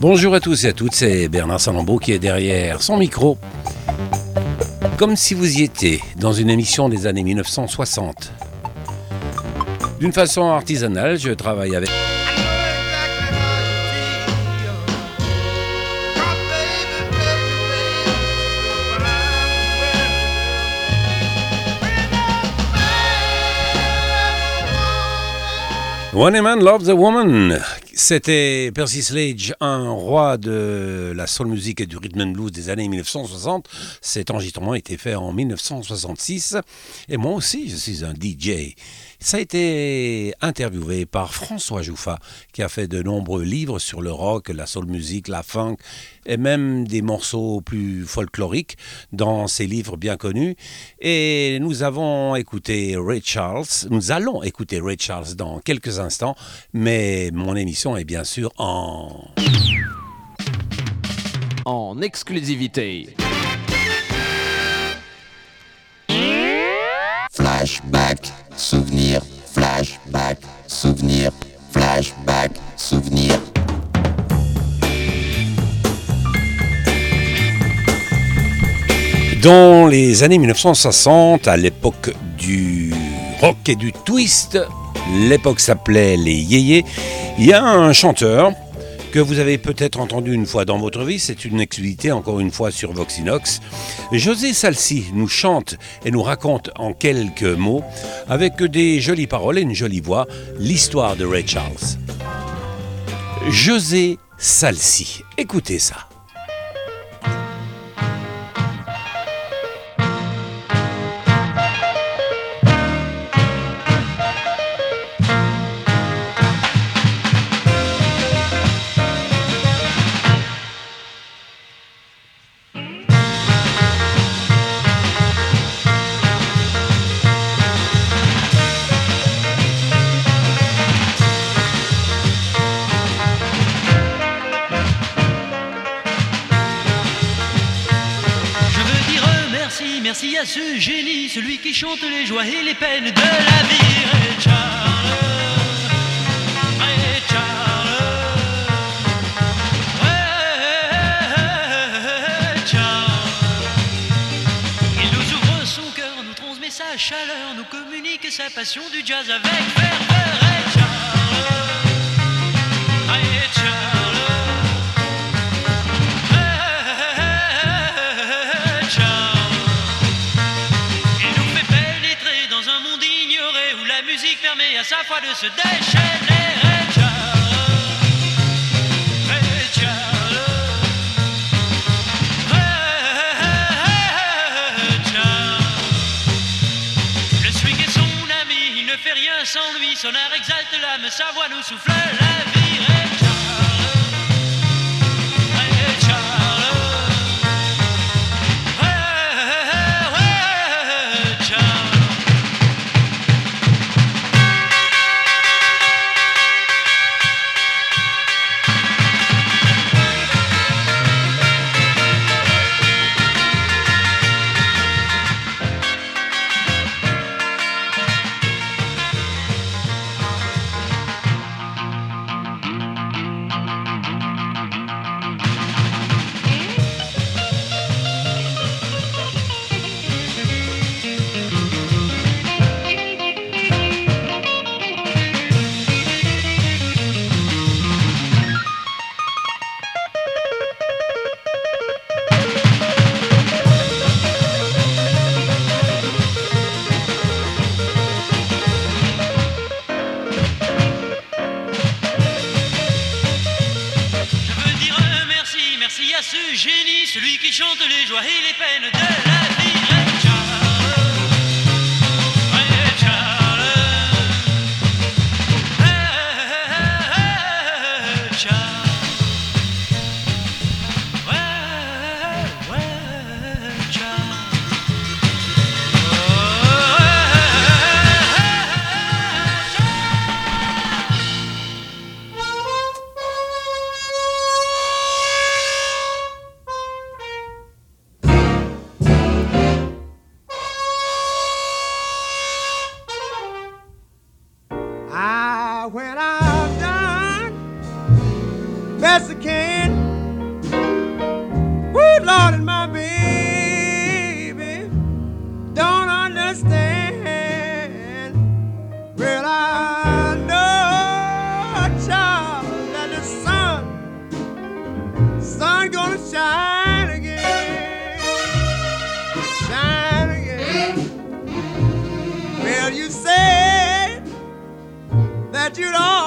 Bonjour à tous et à toutes, c'est Bernard Salambeau qui est derrière son micro. Comme si vous y étiez dans une émission des années 1960. D'une façon artisanale, je travaille avec... One Man Loves a Woman. C'était Percy Sledge, un roi de la soul music et du rhythm and blues des années 1960. Cet enregistrement a été fait en 1966. Et moi aussi, je suis un DJ. Ça a été interviewé par François Jouffa, qui a fait de nombreux livres sur le rock, la soul music, la funk, et même des morceaux plus folkloriques dans ses livres bien connus. Et nous avons écouté Ray Charles, nous allons écouter Ray Charles dans quelques instants, mais mon émission est bien sûr en... En exclusivité. Flashback, souvenir, flashback, souvenir, flashback, souvenir. Dans les années 1960, à l'époque du rock et du twist, l'époque s'appelait les yéyés, il y a un chanteur que vous avez peut-être entendu une fois dans votre vie, c'est une exclusivité encore une fois sur Voxinox. José Salsi nous chante et nous raconte en quelques mots, avec des jolies paroles et une jolie voix, l'histoire de Ray Charles. José Salsi, écoutez ça. Ce génie, celui qui chante les joies et les peines de la vie. Ray Charles, Ray Charles, Charles. Il nous ouvre son cœur, nous transmet sa chaleur, nous communique sa passion du jazz avec ferveur. Permet à sa foi de se déchaîner. Ray Charles, Ray Charles, Ray Charles. Le swing est son ami, il ne fait rien sans lui. Son art exalte l'âme, sa voix nous souffle You know.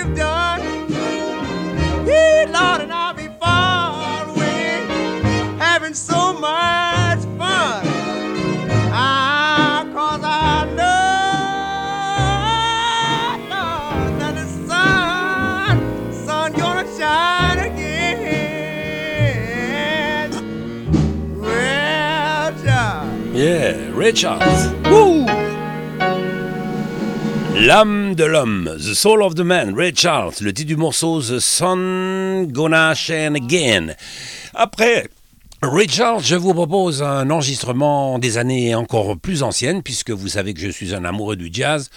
You've done. Yeah, Lord, and I'll be far away, having so much fun. Ah, cause I know, Lord, that the sun, sun gonna shine again. Well, child. Yeah, Ray Charles. Woo! L'âme de l'homme, The Soul of the Man, Ray Charles, le titre du morceau The Sun Gonna Again. Après Ray Charles, je vous propose un enregistrement des années encore plus anciennes, puisque vous savez que je suis un amoureux du jazz.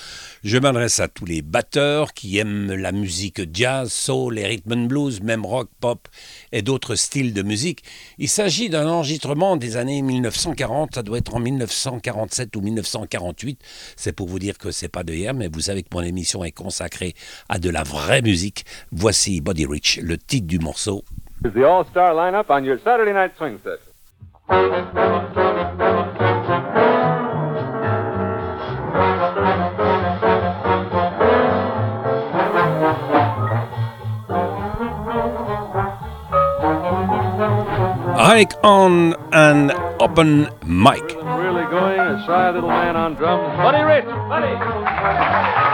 Je m'adresse à tous les batteurs qui aiment la musique jazz, soul et rhythm and blues, même rock, pop et d'autres styles de musique. Il s'agit d'un enregistrement des années 1940, ça doit être en 1947 ou 1948. C'est pour vous dire que c'est pas de hier, mais vous savez que mon émission est consacrée à de la vraie musique. Voici Body Rich, le titre du morceau. Is the all-star lineup on your Saturday night swing set. Ike on an open mic. Really going, a shy little man on drums. Buddy Rich! Buddy!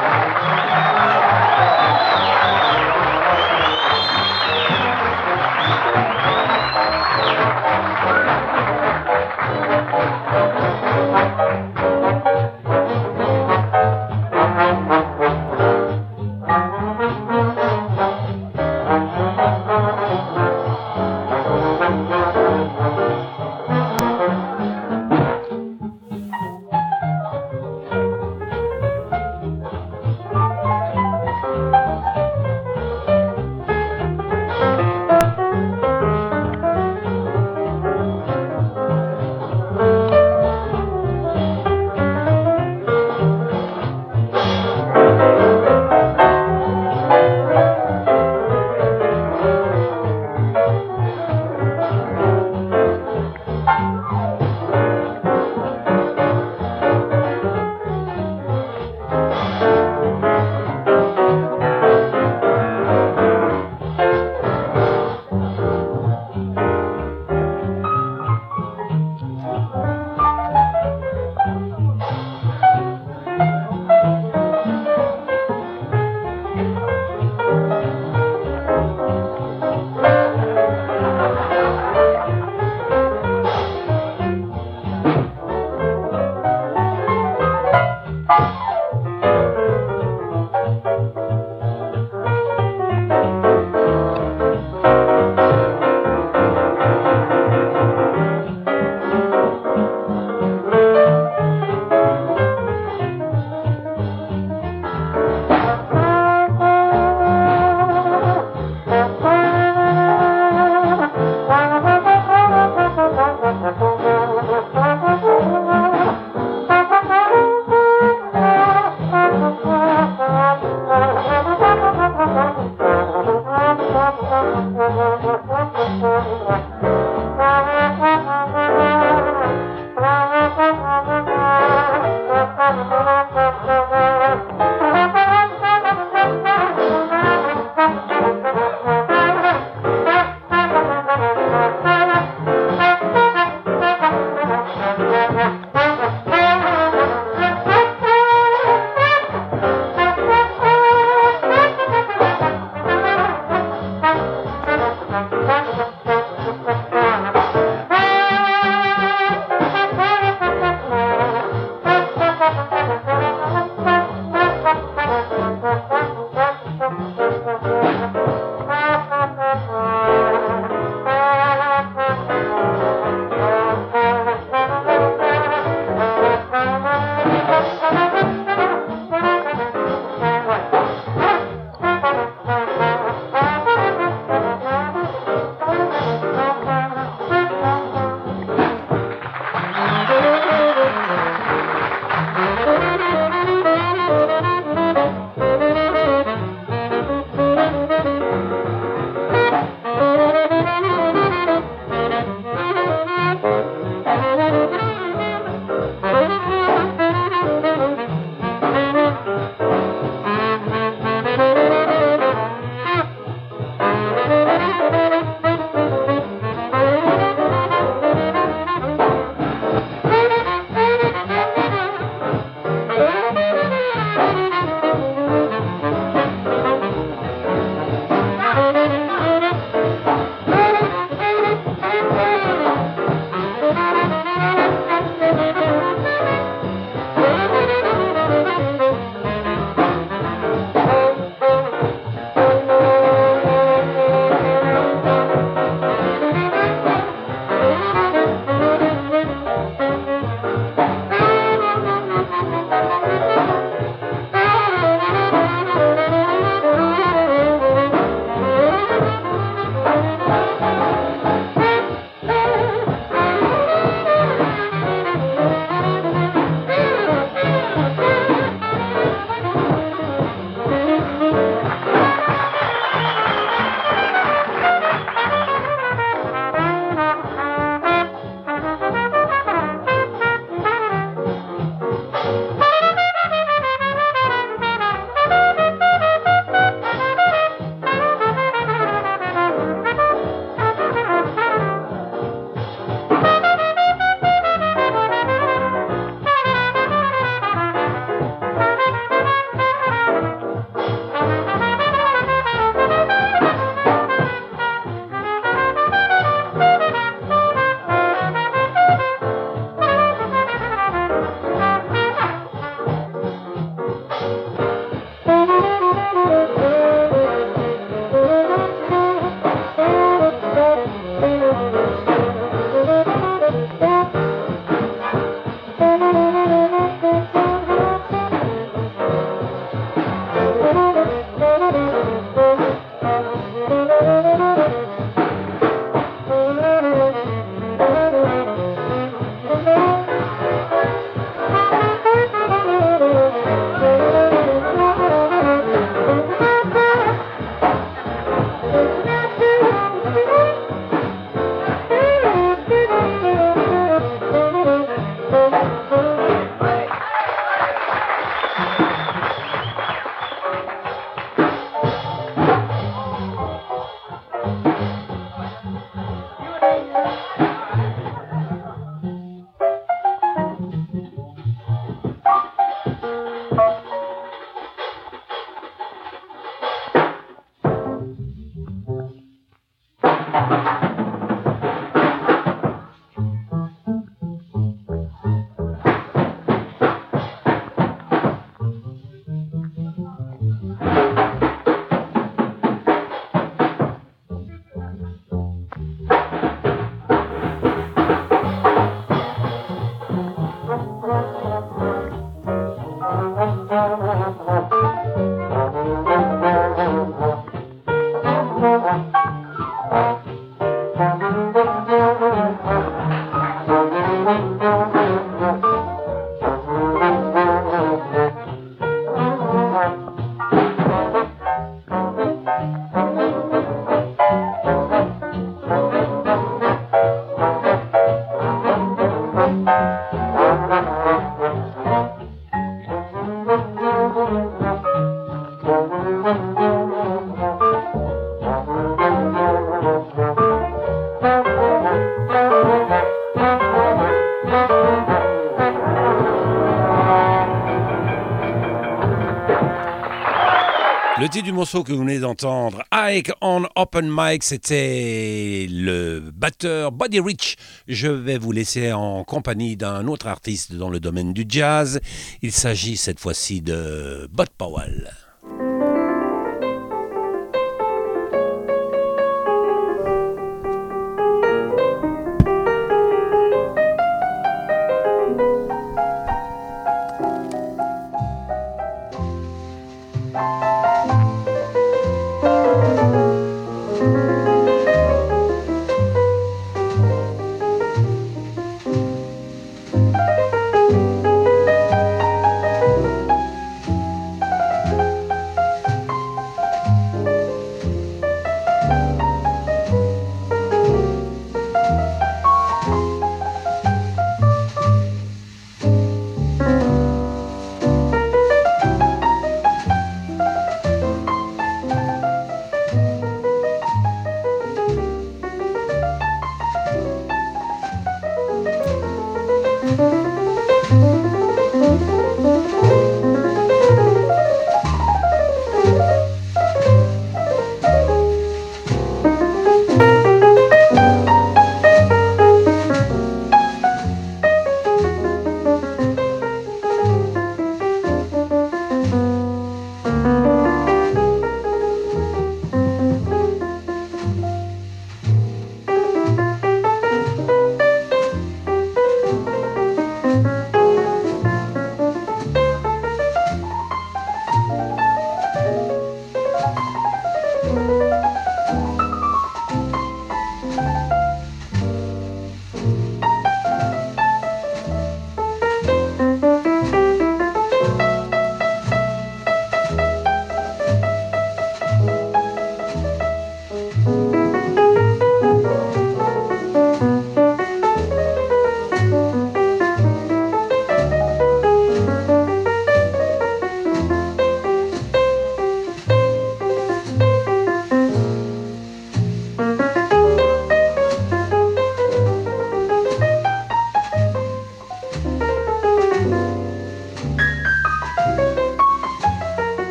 Que vous venez d'entendre, Ike on Open Mic, c'était le batteur Buddy Rich. Je vais vous laisser en compagnie d'un autre artiste dans le domaine du jazz. Il s'agit cette fois-ci de Bud Powell.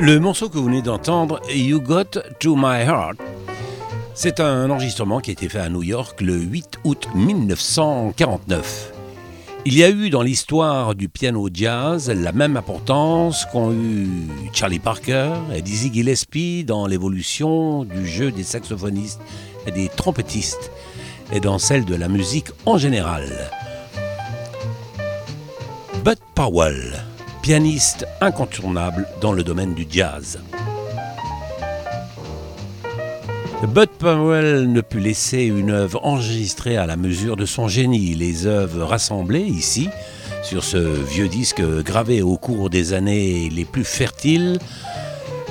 Le morceau que vous venez d'entendre, You Got to My Heart, c'est un enregistrement qui a été fait à New York le 8 août 1949. Il y a eu dans l'histoire du piano jazz la même importance qu'ont eu Charlie Parker et Dizzy Gillespie dans l'évolution du jeu des saxophonistes et des trompettistes et dans celle de la musique en général. Bud Powell, pianiste incontournable dans le domaine du jazz. Bud Powell ne put laisser une œuvre enregistrée à la mesure de son génie. Les œuvres rassemblées ici, sur ce vieux disque gravé au cours des années les plus fertiles,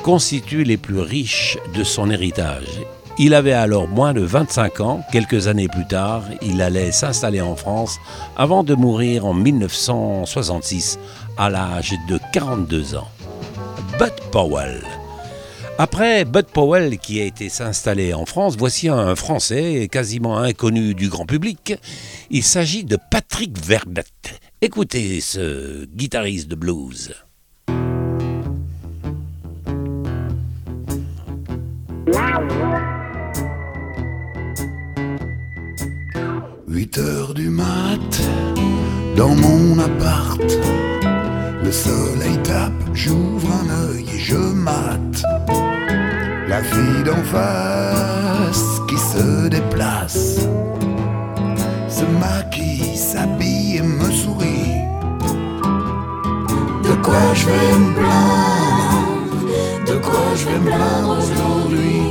constituent les plus riches de son héritage. Il avait alors moins de 25 ans. Quelques années plus tard, il allait s'installer en France avant de mourir en 1966 à l'âge de 42 ans. Bud Powell. Après Bud Powell qui a été s'installer en France, voici un Français quasiment inconnu du grand public. Il s'agit de Patrick Verbette. Écoutez ce guitariste de blues. 8 heures du mat, dans mon appart, le soleil tape, j'ouvre un œil et je mate. La fille d'en face qui se déplace, se maquille, s'habille et me sourit. De quoi je vais me plaindre, de quoi je vais me plaindre aujourd'hui?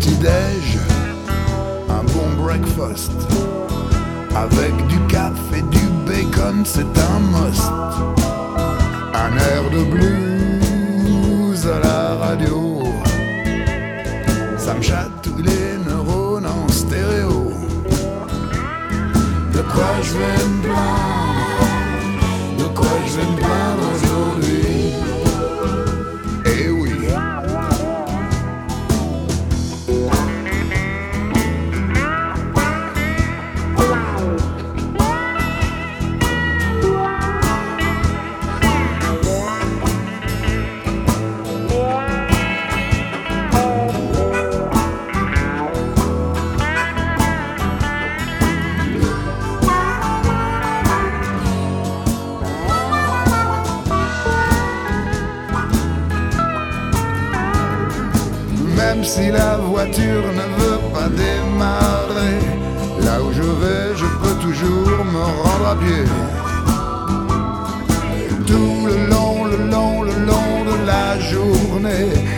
Petit-déj, un bon breakfast. Avec du café, du bacon, c'est un must. Un air de blues à la radio. Ça me chatouille les neurones en stéréo. De quoi je vais me plaindre?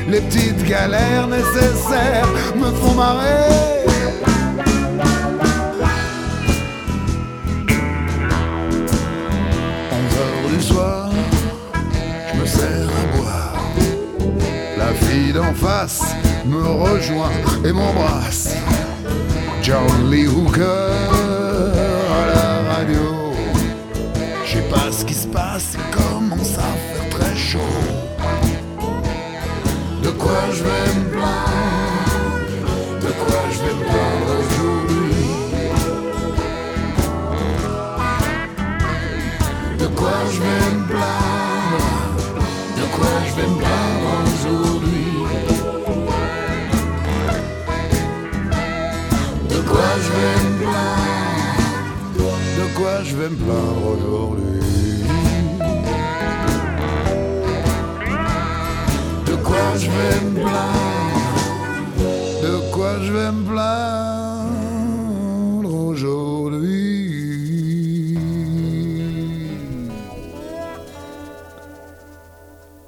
Les petites galères nécessaires me font marrer. Onze heures du soir, je me sers à boire. La fille d'en face me rejoint et m'embrasse. John Lee Hooker à la radio. Je sais pas ce qui se passe, il commence à faire très chaud. De quoi je vais De quoi je vais me plaindre aujourd'hui. De quoi je vais me plaindre De quoi je vais me plaindre aujourd'hui. De quoi je vais me plaindre De quoi je vais me plaindre aujourd'hui. Quoi je vais De quoi je vais me plaindre aujourd'hui?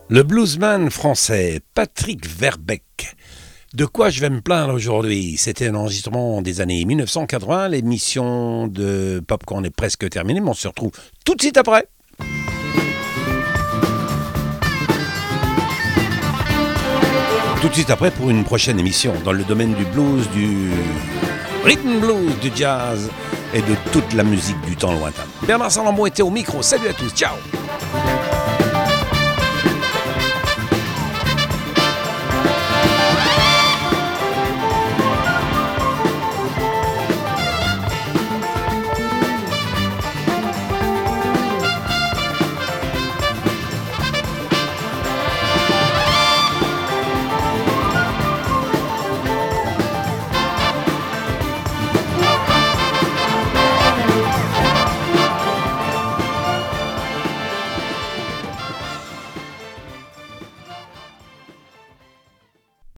Le bluesman français Patrick Verbeck. De quoi je vais me plaindre aujourd'hui? C'était un enregistrement des années 1980. L'émission de Popcorn est presque terminée, mais on se retrouve tout de suite après. Tout de suite après pour une prochaine émission dans le domaine du blues, du rhythm blues, du jazz et de toute la musique du temps lointain. Bernard Salambo était au micro. Salut à tous. Ciao